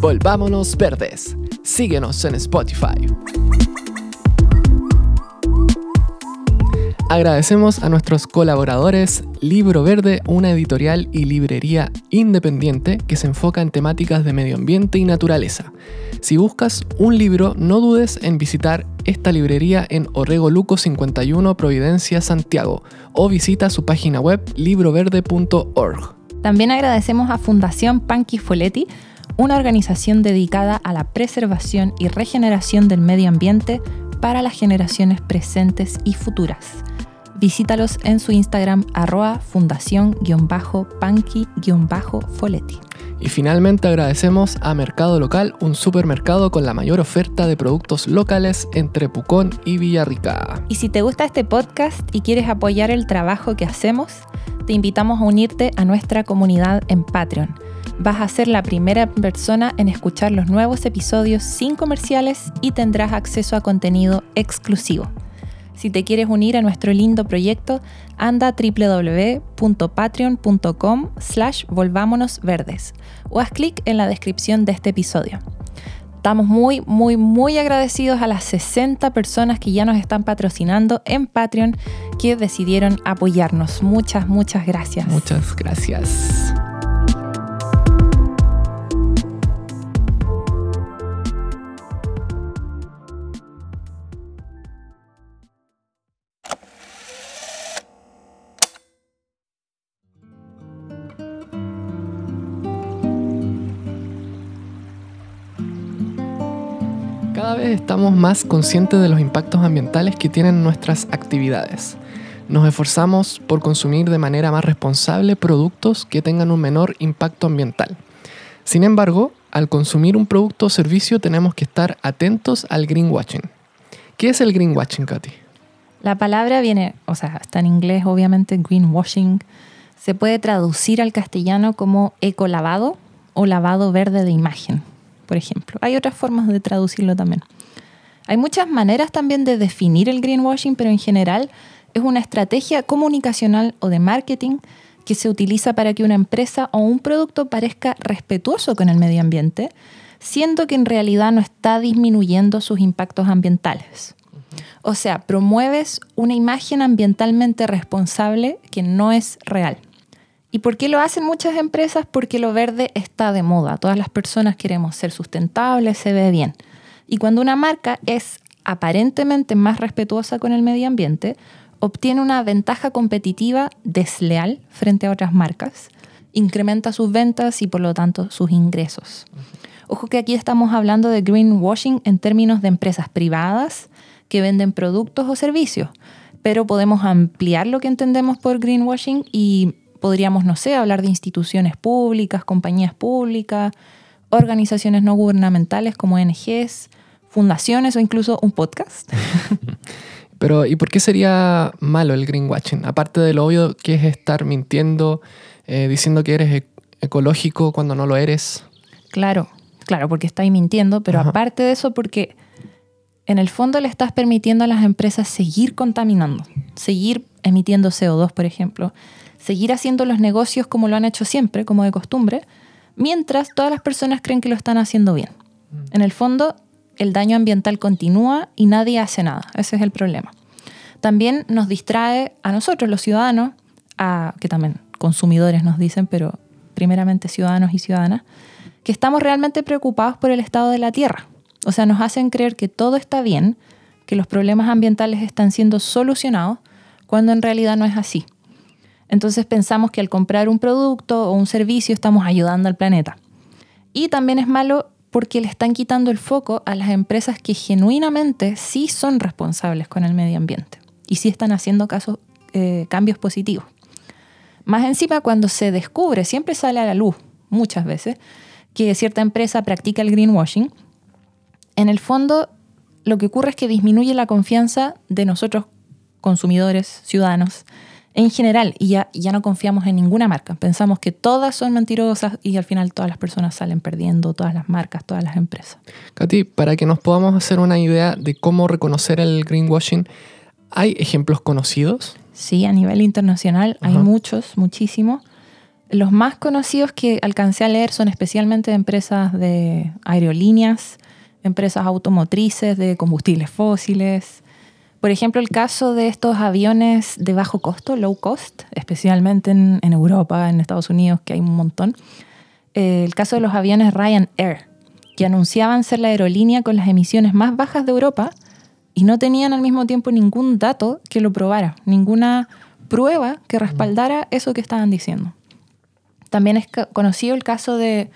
Volvámonos Verdes. Síguenos en Spotify. Agradecemos a nuestros colaboradores Libro Verde, una editorial y librería independiente que se enfoca en temáticas de medio ambiente y naturaleza. Si buscas un libro, no dudes en visitar esta librería en Orrego Luco 51 Providencia, Santiago, o visita su página web libroverde.org. También agradecemos a Fundación Panqui Foletti, una organización dedicada a la preservación y regeneración del medio ambiente para las generaciones presentes y futuras. Visítalos en su Instagram arroba fundación-panqui-foletti. Y finalmente agradecemos a Mercado Local, un supermercado con la mayor oferta de productos locales entre Pucón y Villarrica. Y si te gusta este podcast y quieres apoyar el trabajo que hacemos, te invitamos a unirte a nuestra comunidad en Patreon. Vas a ser la primera persona en escuchar los nuevos episodios sin comerciales y tendrás acceso a contenido exclusivo. Si te quieres unir a nuestro lindo proyecto, anda a www.patreon.com slash volvámonosverdes o haz clic en la descripción de este episodio. Estamos muy, muy, muy agradecidos a las 60 personas que ya nos están patrocinando en Patreon que decidieron apoyarnos. Muchas, muchas gracias. Muchas gracias. Estamos más conscientes de los impactos ambientales que tienen nuestras actividades. Nos esforzamos por consumir de manera más responsable productos que tengan un menor impacto ambiental. Sin embargo, al consumir un producto o servicio tenemos que estar atentos al greenwashing. ¿Qué es el greenwashing, Katy? La palabra viene, o sea, está en inglés obviamente, greenwashing. Se puede traducir al castellano como ecolavado o lavado verde de imagen por ejemplo. Hay otras formas de traducirlo también. Hay muchas maneras también de definir el greenwashing, pero en general es una estrategia comunicacional o de marketing que se utiliza para que una empresa o un producto parezca respetuoso con el medio ambiente, siendo que en realidad no está disminuyendo sus impactos ambientales. O sea, promueves una imagen ambientalmente responsable que no es real. ¿Y por qué lo hacen muchas empresas? Porque lo verde está de moda. Todas las personas queremos ser sustentables, se ve bien. Y cuando una marca es aparentemente más respetuosa con el medio ambiente, obtiene una ventaja competitiva desleal frente a otras marcas, incrementa sus ventas y por lo tanto sus ingresos. Ojo que aquí estamos hablando de greenwashing en términos de empresas privadas que venden productos o servicios, pero podemos ampliar lo que entendemos por greenwashing y Podríamos, no sé, hablar de instituciones públicas, compañías públicas, organizaciones no gubernamentales como ONGs, fundaciones o incluso un podcast. Pero, ¿y por qué sería malo el greenwashing? Aparte de lo obvio que es estar mintiendo, eh, diciendo que eres e-, ecológico cuando no lo eres. Claro, claro, porque estáis mintiendo, pero aparte de eso, porque en el fondo le estás permitiendo a las empresas seguir contaminando, seguir emitiendo CO2, por ejemplo, seguir haciendo los negocios como lo han hecho siempre, como de costumbre, mientras todas las personas creen que lo están haciendo bien. Mm. En el fondo, el daño ambiental continúa y nadie hace nada. Ese es el problema. También nos distrae a nosotros, los ciudadanos, a, que también consumidores nos dicen, pero primeramente ciudadanos y ciudadanas, que estamos realmente preocupados por el estado de la Tierra. O sea, nos hacen creer que todo está bien, que los problemas ambientales están siendo solucionados, cuando en realidad no es así. Entonces pensamos que al comprar un producto o un servicio estamos ayudando al planeta. Y también es malo porque le están quitando el foco a las empresas que genuinamente sí son responsables con el medio ambiente y sí están haciendo eh, cambios positivos. Más encima, cuando se descubre, siempre sale a la luz, muchas veces, que cierta empresa practica el greenwashing, en el fondo lo que ocurre es que disminuye la confianza de nosotros, consumidores, ciudadanos, en general y ya, ya no confiamos en ninguna marca. Pensamos que todas son mentirosas y al final todas las personas salen perdiendo, todas las marcas, todas las empresas. Katy, para que nos podamos hacer una idea de cómo reconocer el greenwashing, ¿hay ejemplos conocidos? Sí, a nivel internacional hay muchos, muchísimos. Los más conocidos que alcancé a leer son especialmente empresas de aerolíneas, empresas automotrices de combustibles fósiles. Por ejemplo, el caso de estos aviones de bajo costo, low cost, especialmente en, Europa, en Estados Unidos, que hay un montón. Eh, el caso de los aviones Ryanair, que anunciaban ser la aerolínea con las emisiones más bajas de Europa y no tenían al mismo tiempo ningún dato que lo probara, ninguna prueba que respaldara eso que estaban diciendo. También es conocido el caso de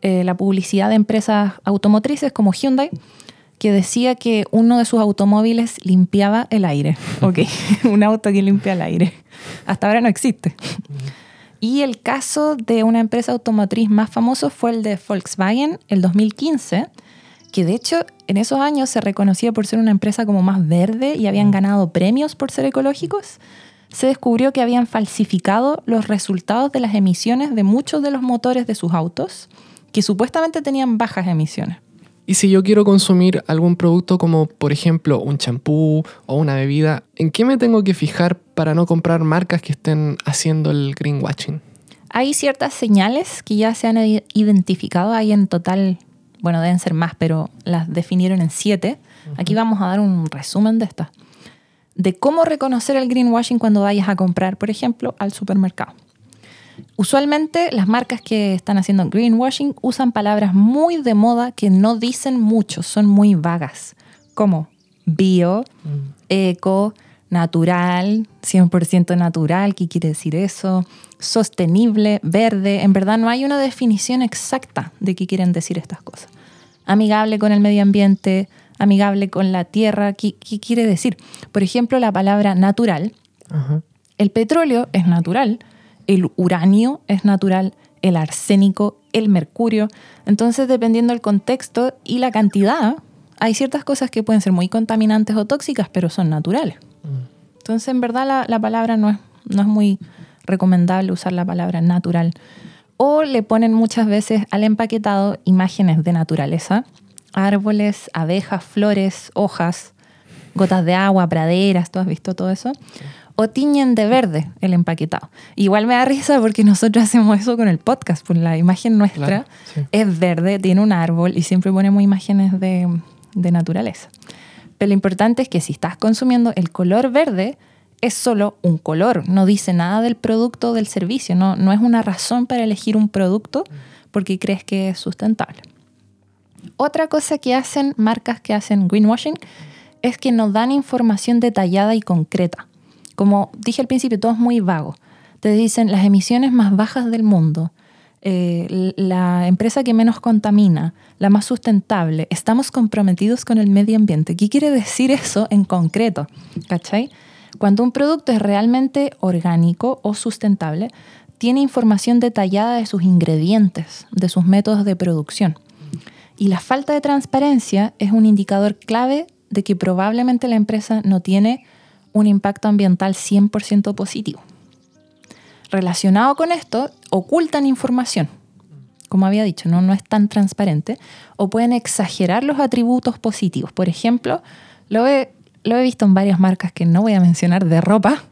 eh, la publicidad de empresas automotrices como Hyundai, que decía que uno de sus automóviles limpiaba el aire. Ok, un auto que limpia el aire. Hasta ahora no existe. Y el caso de una empresa automotriz más famoso fue el de Volkswagen, el 2015, que de hecho en esos años se reconocía por ser una empresa como más verde y habían ganado premios por ser ecológicos se descubrió que habían falsificado los resultados de las emisiones de muchos de los motores de sus autos, que supuestamente tenían bajas emisiones. Y si yo quiero consumir algún producto como por ejemplo un champú o una bebida, ¿en qué me tengo que fijar para no comprar marcas que estén haciendo el greenwashing? Hay ciertas señales que ya se han identificado, hay en total, bueno, deben ser más, pero las definieron en siete. Aquí vamos a dar un resumen de estas de cómo reconocer el greenwashing cuando vayas a comprar, por ejemplo, al supermercado. Usualmente las marcas que están haciendo greenwashing usan palabras muy de moda que no dicen mucho, son muy vagas, como bio, mm. eco, natural, 100% natural, ¿qué quiere decir eso? Sostenible, verde, en verdad no hay una definición exacta de qué quieren decir estas cosas. Amigable con el medio ambiente, amigable con la tierra. ¿Qué, quiere decir? Por ejemplo, la palabra natural. El petróleo es natural, el uranio es natural, el arsénico, el mercurio. Entonces, dependiendo del contexto y la cantidad, hay ciertas cosas que pueden ser muy contaminantes o tóxicas, pero son naturales. Mm. Entonces, en verdad, la, palabra no es, no es muy recomendable usar la palabra natural. O le ponen muchas veces al empaquetado imágenes de naturaleza árboles, abejas, flores, hojas, gotas de agua, praderas, ¿tú has visto todo eso? O tiñen de verde el empaquetado. Igual me da risa porque nosotros hacemos eso con el podcast, pues la imagen nuestra es verde, tiene un árbol y siempre ponemos imágenes de, de naturaleza. Pero lo importante es que si estás consumiendo el color verde, es solo un color, no dice nada del producto o del servicio, no, no es una razón para elegir un producto porque crees que es sustentable. Otra cosa que hacen marcas que hacen greenwashing es que nos dan información detallada y concreta. Como dije al principio, todo es muy vago. Te dicen las emisiones más bajas del mundo, eh, la empresa que menos contamina, la más sustentable, estamos comprometidos con el medio ambiente. ¿Qué quiere decir eso en concreto? ¿Cachai? Cuando un producto es realmente orgánico o sustentable, tiene información detallada de sus ingredientes, de sus métodos de producción. Y la falta de transparencia es un indicador clave de que probablemente la empresa no tiene un impacto ambiental 100% positivo. Relacionado con esto, ocultan información. Como había dicho, no, no es tan transparente. O pueden exagerar los atributos positivos. Por ejemplo, lo he, lo he visto en varias marcas que no voy a mencionar de ropa,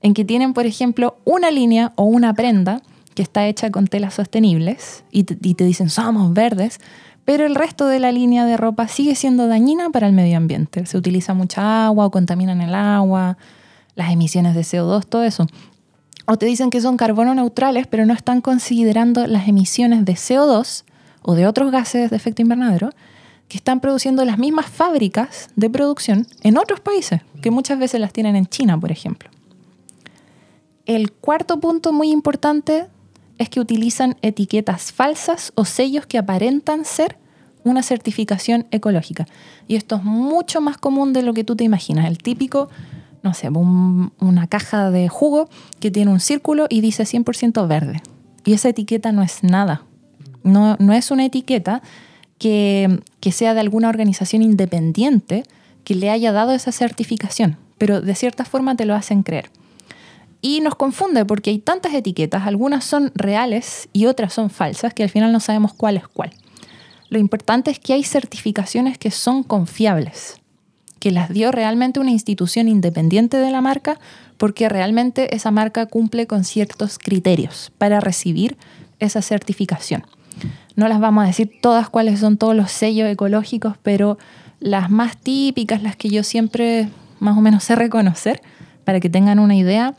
en que tienen, por ejemplo, una línea o una prenda que está hecha con telas sostenibles y y te dicen somos verdes, pero el resto de la línea de ropa sigue siendo dañina para el medio ambiente. Se utiliza mucha agua o contaminan el agua, las emisiones de CO2, todo eso. O te dicen que son carbono neutrales, pero no están considerando las emisiones de CO2 o de otros gases de efecto invernadero que están produciendo las mismas fábricas de producción en otros países, que muchas veces las tienen en China, por ejemplo. El cuarto punto muy importante es que utilizan etiquetas falsas o sellos que aparentan ser una certificación ecológica. Y esto es mucho más común de lo que tú te imaginas. El típico, no sé, una caja de jugo que tiene un círculo y dice 100% verde. Y esa etiqueta no es nada. No, no es una etiqueta que, que sea de alguna organización independiente que le haya dado esa certificación, pero de cierta forma te lo hacen creer. Y nos confunde porque hay tantas etiquetas, algunas son reales y otras son falsas, que al final no sabemos cuál es cuál. Lo importante es que hay certificaciones que son confiables, que las dio realmente una institución independiente de la marca porque realmente esa marca cumple con ciertos criterios para recibir esa certificación. No las vamos a decir todas cuáles son todos los sellos ecológicos, pero las más típicas, las que yo siempre más o menos sé reconocer, para que tengan una idea,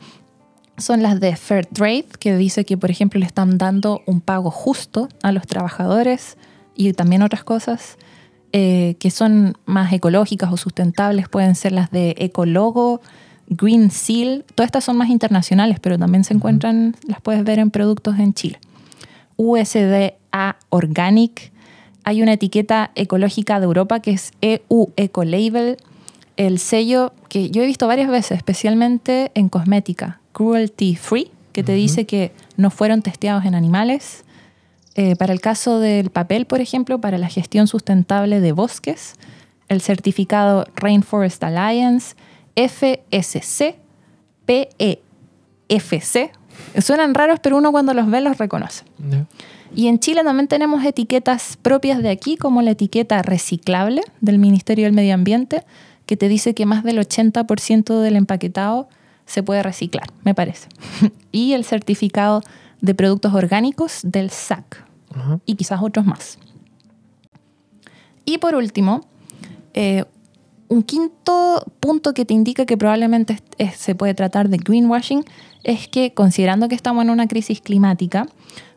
son las de Fair Trade, que dice que, por ejemplo, le están dando un pago justo a los trabajadores y también otras cosas eh, que son más ecológicas o sustentables. Pueden ser las de Ecologo, Green Seal. Todas estas son más internacionales, pero también se encuentran, las puedes ver en productos en Chile. USDA Organic. Hay una etiqueta ecológica de Europa que es EU Ecolabel. El sello que yo he visto varias veces, especialmente en cosmética, cruelty free, que te dice que no fueron testeados en animales. Eh, para el caso del papel, por ejemplo, para la gestión sustentable de bosques, el certificado Rainforest Alliance, FSC, PEFC. Suenan raros, pero uno cuando los ve los reconoce. Y en Chile también tenemos etiquetas propias de aquí, como la etiqueta reciclable del Ministerio del Medio Ambiente, que te dice que más del 80% del empaquetado se puede reciclar, me parece. y el certificado de productos orgánicos del SAC y quizás otros más. Y por último, eh, un quinto punto que te indica que probablemente se puede tratar de greenwashing es que considerando que estamos en una crisis climática,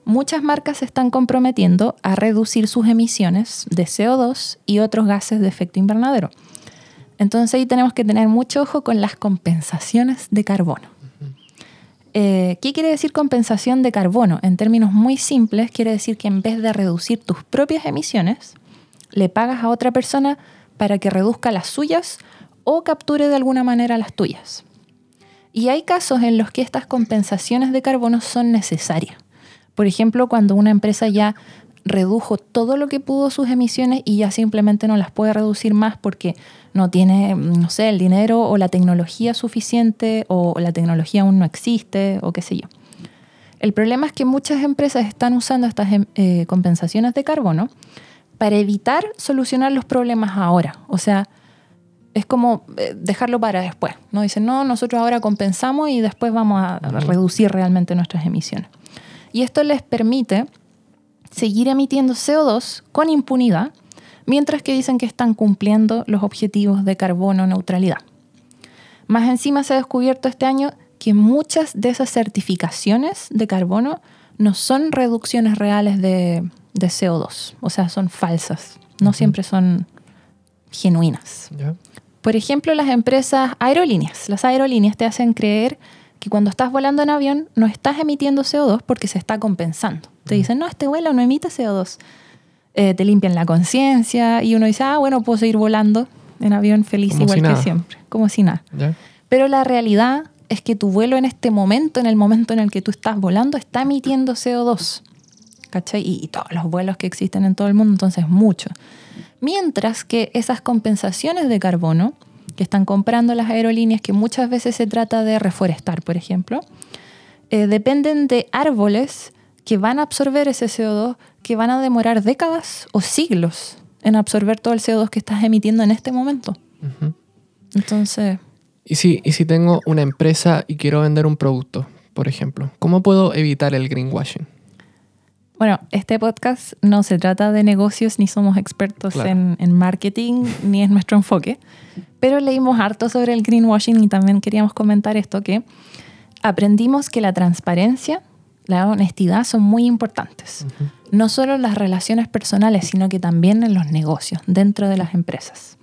muchas marcas se están comprometiendo a reducir sus emisiones de CO2 y otros gases de efecto invernadero. Entonces ahí tenemos que tener mucho ojo con las compensaciones de carbono. Eh, ¿Qué quiere decir compensación de carbono? En términos muy simples, quiere decir que en vez de reducir tus propias emisiones, le pagas a otra persona para que reduzca las suyas o capture de alguna manera las tuyas. Y hay casos en los que estas compensaciones de carbono son necesarias. Por ejemplo, cuando una empresa ya redujo todo lo que pudo sus emisiones y ya simplemente no las puede reducir más porque no tiene, no sé, el dinero o la tecnología suficiente o la tecnología aún no existe o qué sé yo. El problema es que muchas empresas están usando estas em, eh, compensaciones de carbono para evitar solucionar los problemas ahora. O sea, es como eh, dejarlo para después. No dicen, no, nosotros ahora compensamos y después vamos a reducir realmente nuestras emisiones. Y esto les permite seguir emitiendo CO2 con impunidad, mientras que dicen que están cumpliendo los objetivos de carbono neutralidad. Más encima se ha descubierto este año que muchas de esas certificaciones de carbono no son reducciones reales de, CO2, o sea, son falsas, no siempre son genuinas. Por ejemplo, las empresas aerolíneas. Las aerolíneas te hacen creer que cuando estás volando en avión no estás emitiendo CO2 porque se está compensando. Te dicen, no, este vuelo no emite CO2. Eh, te limpian la conciencia y uno dice, ah, bueno, puedo seguir volando en avión feliz igual que siempre, como si nada. Pero la realidad es que tu vuelo en este momento, en el momento en el que tú estás volando, está emitiendo CO2. ¿Cachai? Y, y todos los vuelos que existen en todo el mundo, entonces mucho. Mientras que esas compensaciones de carbono que están comprando las aerolíneas, que muchas veces se trata de reforestar, por ejemplo, eh, dependen de árboles que van a absorber ese CO2, que van a demorar décadas o siglos en absorber todo el CO2 que estás emitiendo en este momento. Entonces... ¿Y si, ¿Y si tengo una empresa y quiero vender un producto, por ejemplo? ¿Cómo puedo evitar el greenwashing? Bueno, este podcast no se trata de negocios ni somos expertos en, en, marketing ni es nuestro enfoque, pero leímos harto sobre el greenwashing y también queríamos comentar esto que aprendimos que la transparencia la honestidad son muy importantes. No solo en las relaciones personales, sino que también en los negocios, dentro de las empresas.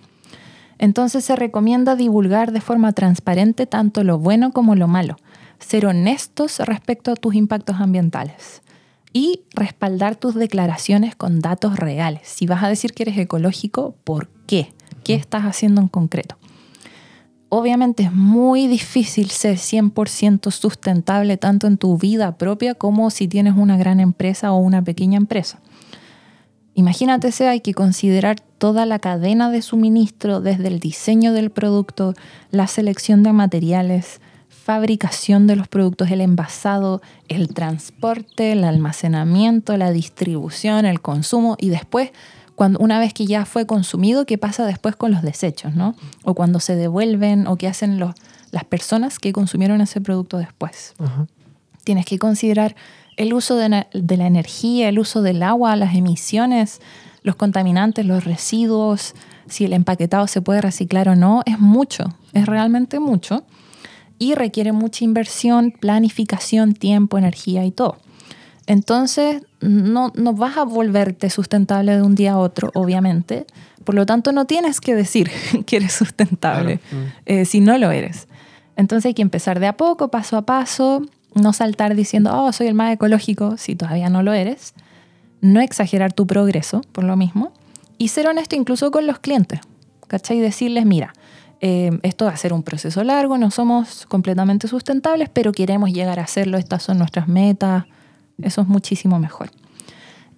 Entonces se recomienda divulgar de forma transparente tanto lo bueno como lo malo, ser honestos respecto a tus impactos ambientales y respaldar tus declaraciones con datos reales. Si vas a decir que eres ecológico, ¿por qué? ¿Qué estás haciendo en concreto? Obviamente es muy difícil ser 100% sustentable tanto en tu vida propia como si tienes una gran empresa o una pequeña empresa. Imagínate, hay que considerar toda la cadena de suministro, desde el diseño del producto, la selección de materiales, fabricación de los productos, el envasado, el transporte, el almacenamiento, la distribución, el consumo y después cuando, una vez que ya fue consumido, ¿qué pasa después con los desechos, ¿no? O cuando se devuelven o qué hacen los, las personas que consumieron ese producto después. Tienes que considerar el uso de, la energía, el uso del agua, las emisiones, los contaminantes, los residuos, si el empaquetado se puede reciclar o no, es mucho, es realmente mucho y requiere mucha inversión, planificación, tiempo, energía y todo. Entonces, no, no vas a volverte sustentable de un día a otro, obviamente. Por lo tanto, no tienes que decir que eres sustentable mm. eh, si no lo eres. Entonces hay que empezar de a poco, paso a paso, no saltar diciendo, oh, soy el más ecológico, si todavía no lo eres. No exagerar tu progreso, por lo mismo. Y ser honesto incluso con los clientes. ¿Cachai? Decirles, mira, eh, esto va a ser un proceso largo, no somos completamente sustentables, pero queremos llegar a hacerlo, estas son nuestras metas, eso es muchísimo mejor.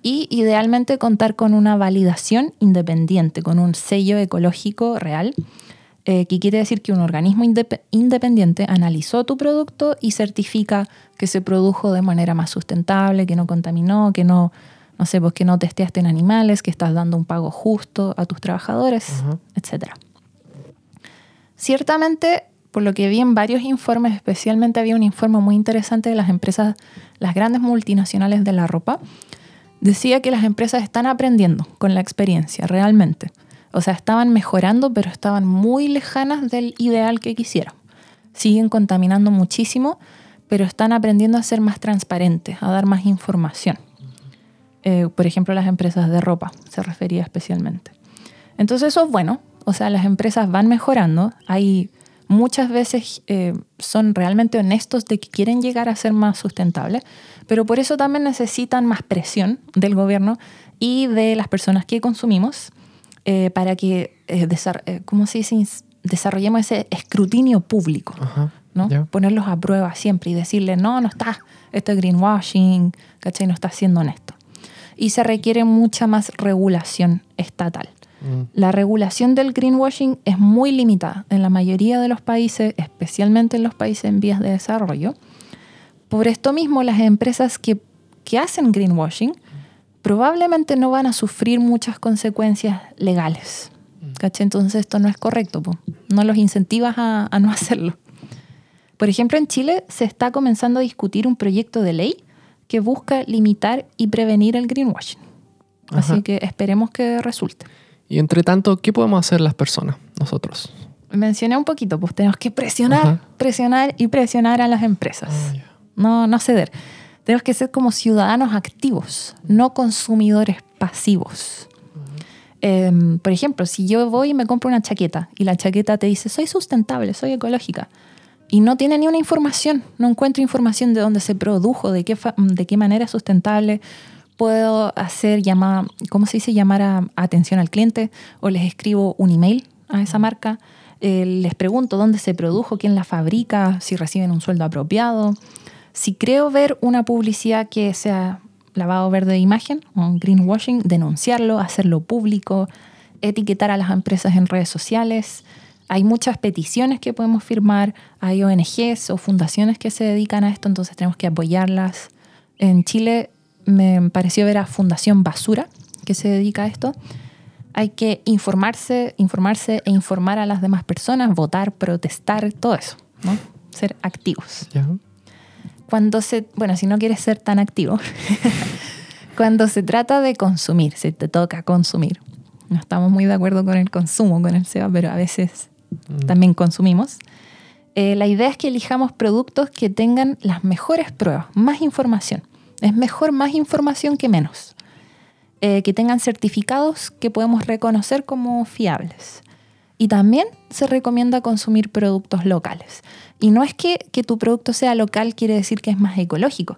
Y idealmente contar con una validación independiente, con un sello ecológico real, eh, que quiere decir que un organismo independiente analizó tu producto y certifica que se produjo de manera más sustentable, que no contaminó, que no, no sé, pues que no testeaste en animales, que estás dando un pago justo a tus trabajadores, etc. Ciertamente por lo que vi en varios informes, especialmente había un informe muy interesante de las empresas, las grandes multinacionales de la ropa, decía que las empresas están aprendiendo con la experiencia, realmente. O sea, estaban mejorando, pero estaban muy lejanas del ideal que quisieran. Siguen contaminando muchísimo, pero están aprendiendo a ser más transparentes, a dar más información. Eh, por ejemplo, las empresas de ropa se refería especialmente. Entonces eso es bueno, o sea, las empresas van mejorando, hay muchas veces eh, son realmente honestos de que quieren llegar a ser más sustentables, pero por eso también necesitan más presión del gobierno y de las personas que consumimos eh, para que, eh, ¿cómo se dice? desarrollemos ese escrutinio público, ¿no? Ponerlos a prueba siempre y decirle, no, no está, esto es greenwashing, ¿cachai? No está siendo honesto. Y se requiere mucha más regulación estatal. Mm. La regulación del greenwashing es muy limitada en la mayoría de los países, especialmente en los países en vías de desarrollo. Por esto mismo, las empresas que, hacen greenwashing probablemente no van a sufrir muchas consecuencias legales. Mm. Entonces esto no es correcto, no los incentivas a, no hacerlo. Por ejemplo, en Chile se está comenzando a discutir un proyecto de ley que busca limitar y prevenir el greenwashing. Así que esperemos que resulte. Y entre tanto, ¿qué podemos hacer las personas, nosotros? Mencioné un poquito, pues tenemos que presionar, presionar y presionar a las empresas. Ah, no, no ceder. Tenemos que ser como ciudadanos activos, no consumidores pasivos. Em, por ejemplo, si yo voy y me compro una chaqueta y la chaqueta te dice, soy sustentable, soy ecológica, y no tiene ni una información, no encuentro información de dónde se produjo, de qué, de qué manera es sustentable, puedo hacer llamada, ¿cómo se dice? Llamar a, atención al cliente o les escribo un email a esa marca. Eh, les pregunto dónde se produjo, quién la fabrica, si reciben un sueldo apropiado. Si creo ver una publicidad que sea lavado verde de imagen, un greenwashing, denunciarlo, hacerlo público, etiquetar a las empresas en redes sociales. Hay muchas peticiones que podemos firmar, hay ONGs o fundaciones que se dedican a esto, entonces tenemos que apoyarlas. En Chile me pareció ver a Fundación Basura, que se dedica a esto. Hay que informarse, informarse e informar a las demás personas, votar, protestar, todo eso, ¿no? Ser activos. Cuando se, bueno, si no quieres ser tan activo, cuando se trata de consumir, se te toca consumir. No estamos muy de acuerdo con el consumo, con el SEBA, pero a veces mm. también consumimos. Eh, la idea es que elijamos productos que tengan las mejores pruebas, más información. Es mejor más información que menos. Eh, que tengan certificados que podemos reconocer como fiables. Y también se recomienda consumir productos locales. Y no es que, tu producto sea local quiere decir que es más ecológico,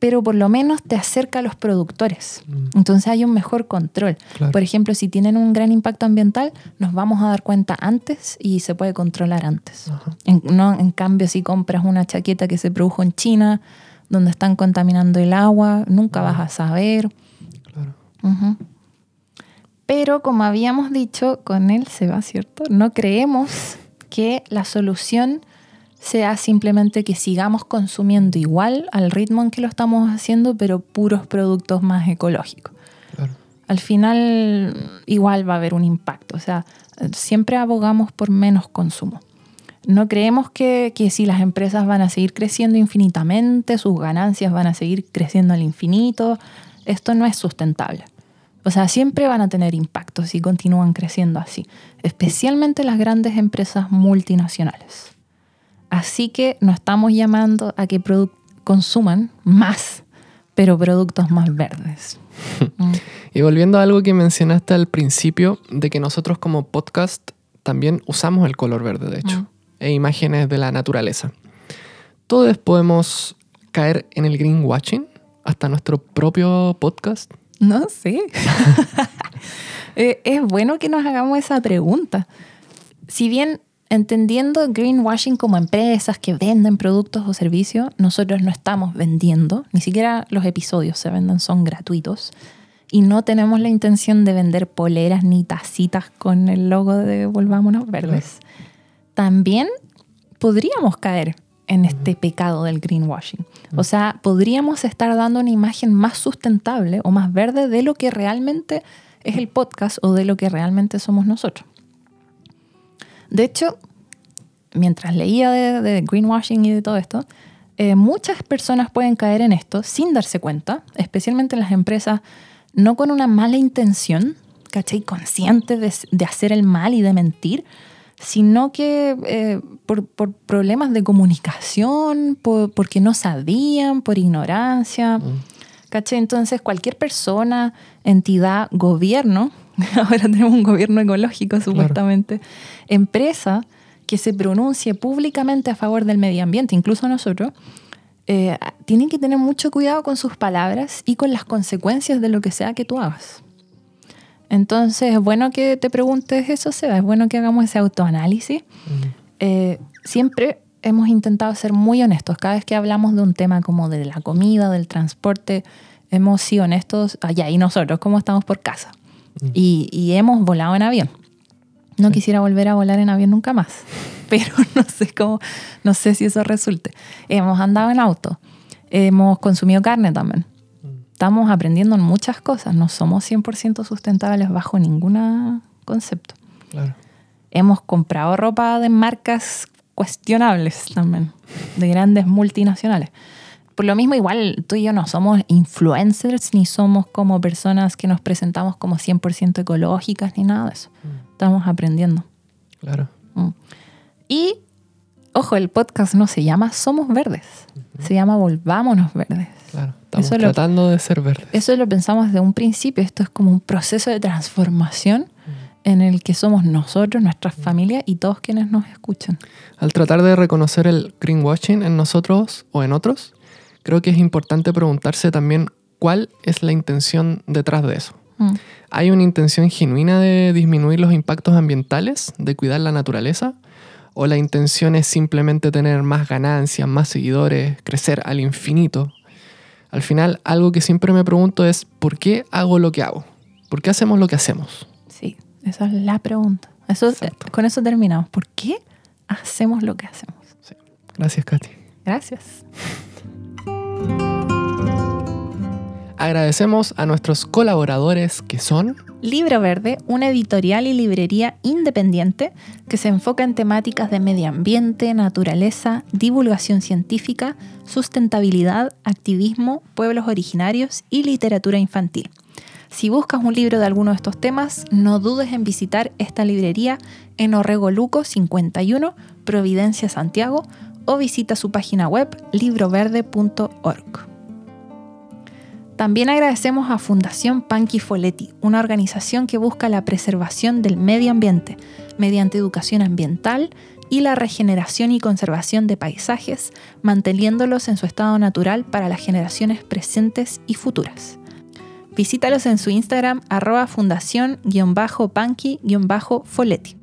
pero por lo menos te acerca a los productores. Mm. Entonces hay un mejor control. Por ejemplo, si tienen un gran impacto ambiental, nos vamos a dar cuenta antes y se puede controlar antes. En, no, en cambio, si compras una chaqueta que se produjo en China, donde están contaminando el agua, nunca vas a saber. Claro. Pero como habíamos dicho con él se va, ¿cierto? No creemos que la solución sea simplemente que sigamos consumiendo igual al ritmo en que lo estamos haciendo, pero puros productos más ecológicos. Claro. al final igual va a haber un impacto. O sea, siempre abogamos por menos consumo. No creemos que, que, si las empresas van a seguir creciendo infinitamente, sus ganancias van a seguir creciendo al infinito, esto no es sustentable. O sea, siempre van a tener impacto si continúan creciendo así, especialmente las grandes empresas multinacionales. Así que nos estamos llamando a que consuman más, pero productos más verdes. Y volviendo a algo que mencionaste al principio, de que nosotros como podcast también usamos el color verde, de hecho, mm. E imágenes de la naturaleza. Todos podemos caer en el greenwashing, hasta nuestro propio podcast. No sé. Eh, es bueno que nos hagamos esa pregunta. Si bien entendiendo greenwashing como empresas que venden productos o servicios, nosotros no estamos vendiendo, ni siquiera los episodios se venden, son gratuitos. Y no tenemos la intención de vender poleras ni tacitas con el logo de Volvámonos Verdes. También podríamos caer en este pecado del greenwashing. O sea, podríamos estar dando una imagen más sustentable o más verde de lo que realmente es el podcast o de lo que realmente somos nosotros. De hecho, mientras leía de, greenwashing y de todo esto, eh, muchas personas pueden caer en esto sin darse cuenta, especialmente en las empresas, no con una mala intención, ¿cachai? Consciente de, hacer el mal y de mentir, sino que eh, por, problemas de comunicación, porque no sabían, por ignorancia. Mm. Entonces, cualquier persona, entidad, gobierno, ahora tenemos un gobierno ecológico supuestamente, empresa que se pronuncie públicamente a favor del medio ambiente, incluso nosotros, eh, tienen que tener mucho cuidado con sus palabras y con las consecuencias de lo que sea que tú hagas. Entonces, es bueno que te preguntes eso, Seba, es bueno que hagamos ese autoanálisis. Eh, siempre hemos intentado ser muy honestos. Cada vez que hablamos de un tema como de la comida, del transporte, hemos sido honestos allá y nosotros, como estamos por casa. y, hemos volado en avión. No quisiera volver a volar en avión nunca más, pero no sé cómo, no sé si eso resulte. Hemos andado en auto, hemos consumido carne también. Estamos aprendiendo muchas cosas, no somos 100% sustentables bajo ningún concepto. Hemos comprado ropa de marcas cuestionables también, de grandes multinacionales. Por lo mismo, igual tú y yo no somos influencers ni somos como personas que nos presentamos como 100% ecológicas ni nada de eso. Mm. Estamos aprendiendo. Claro. Mm. Y, ojo, el podcast no se llama Somos Verdes, se llama Volvámonos Verdes. Claro, estamos tratando de ser verdes. Eso lo pensamos desde un principio, esto es como un proceso de transformación mm. en el que somos nosotros, nuestras familias y todos quienes nos escuchan. Al tratar de reconocer el greenwashing en nosotros o en otros, creo que es importante preguntarse también cuál es la intención detrás de eso. Mm. ¿Hay una intención genuina de disminuir los impactos ambientales, de cuidar la naturaleza? ¿O la intención es simplemente tener más ganancias, más seguidores, crecer al infinito? Al final, algo que siempre me pregunto es, ¿por qué hago lo que hago? ¿Por qué hacemos lo que hacemos? Sí, esa es la pregunta. Eso, con eso terminamos. ¿Por qué hacemos lo que hacemos? Gracias, Katy. Gracias. Agradecemos a nuestros colaboradores que son Libro Verde, una editorial y librería independiente que se enfoca en temáticas de medio ambiente, naturaleza, divulgación científica, sustentabilidad, activismo, pueblos originarios y literatura infantil. Si buscas un libro de alguno de estos temas, no dudes en visitar esta librería en Orrego Luco 51, Providencia, Santiago, o visita su página web libroverde.org. También agradecemos a Fundación Panqui Foletti, una organización que busca la preservación del medio ambiente mediante educación ambiental y la regeneración y conservación de paisajes, manteniéndolos en su estado natural para las generaciones presentes y futuras. Visítalos en su Instagram arroba fundación-panqui-foletti.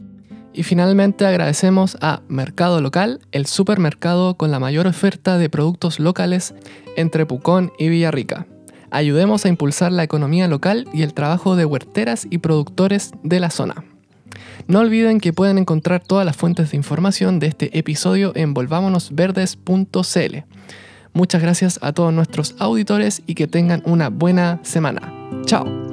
Y finalmente agradecemos a Mercado Local, el supermercado con la mayor oferta de productos locales entre Pucón y Villarrica. Ayudemos a impulsar la economía local y el trabajo de huerteras y productores de la zona. No olviden que pueden encontrar todas las fuentes de información de este episodio en volvámonosverdes.cl. Muchas gracias a todos nuestros auditores y que tengan una buena semana. Chao.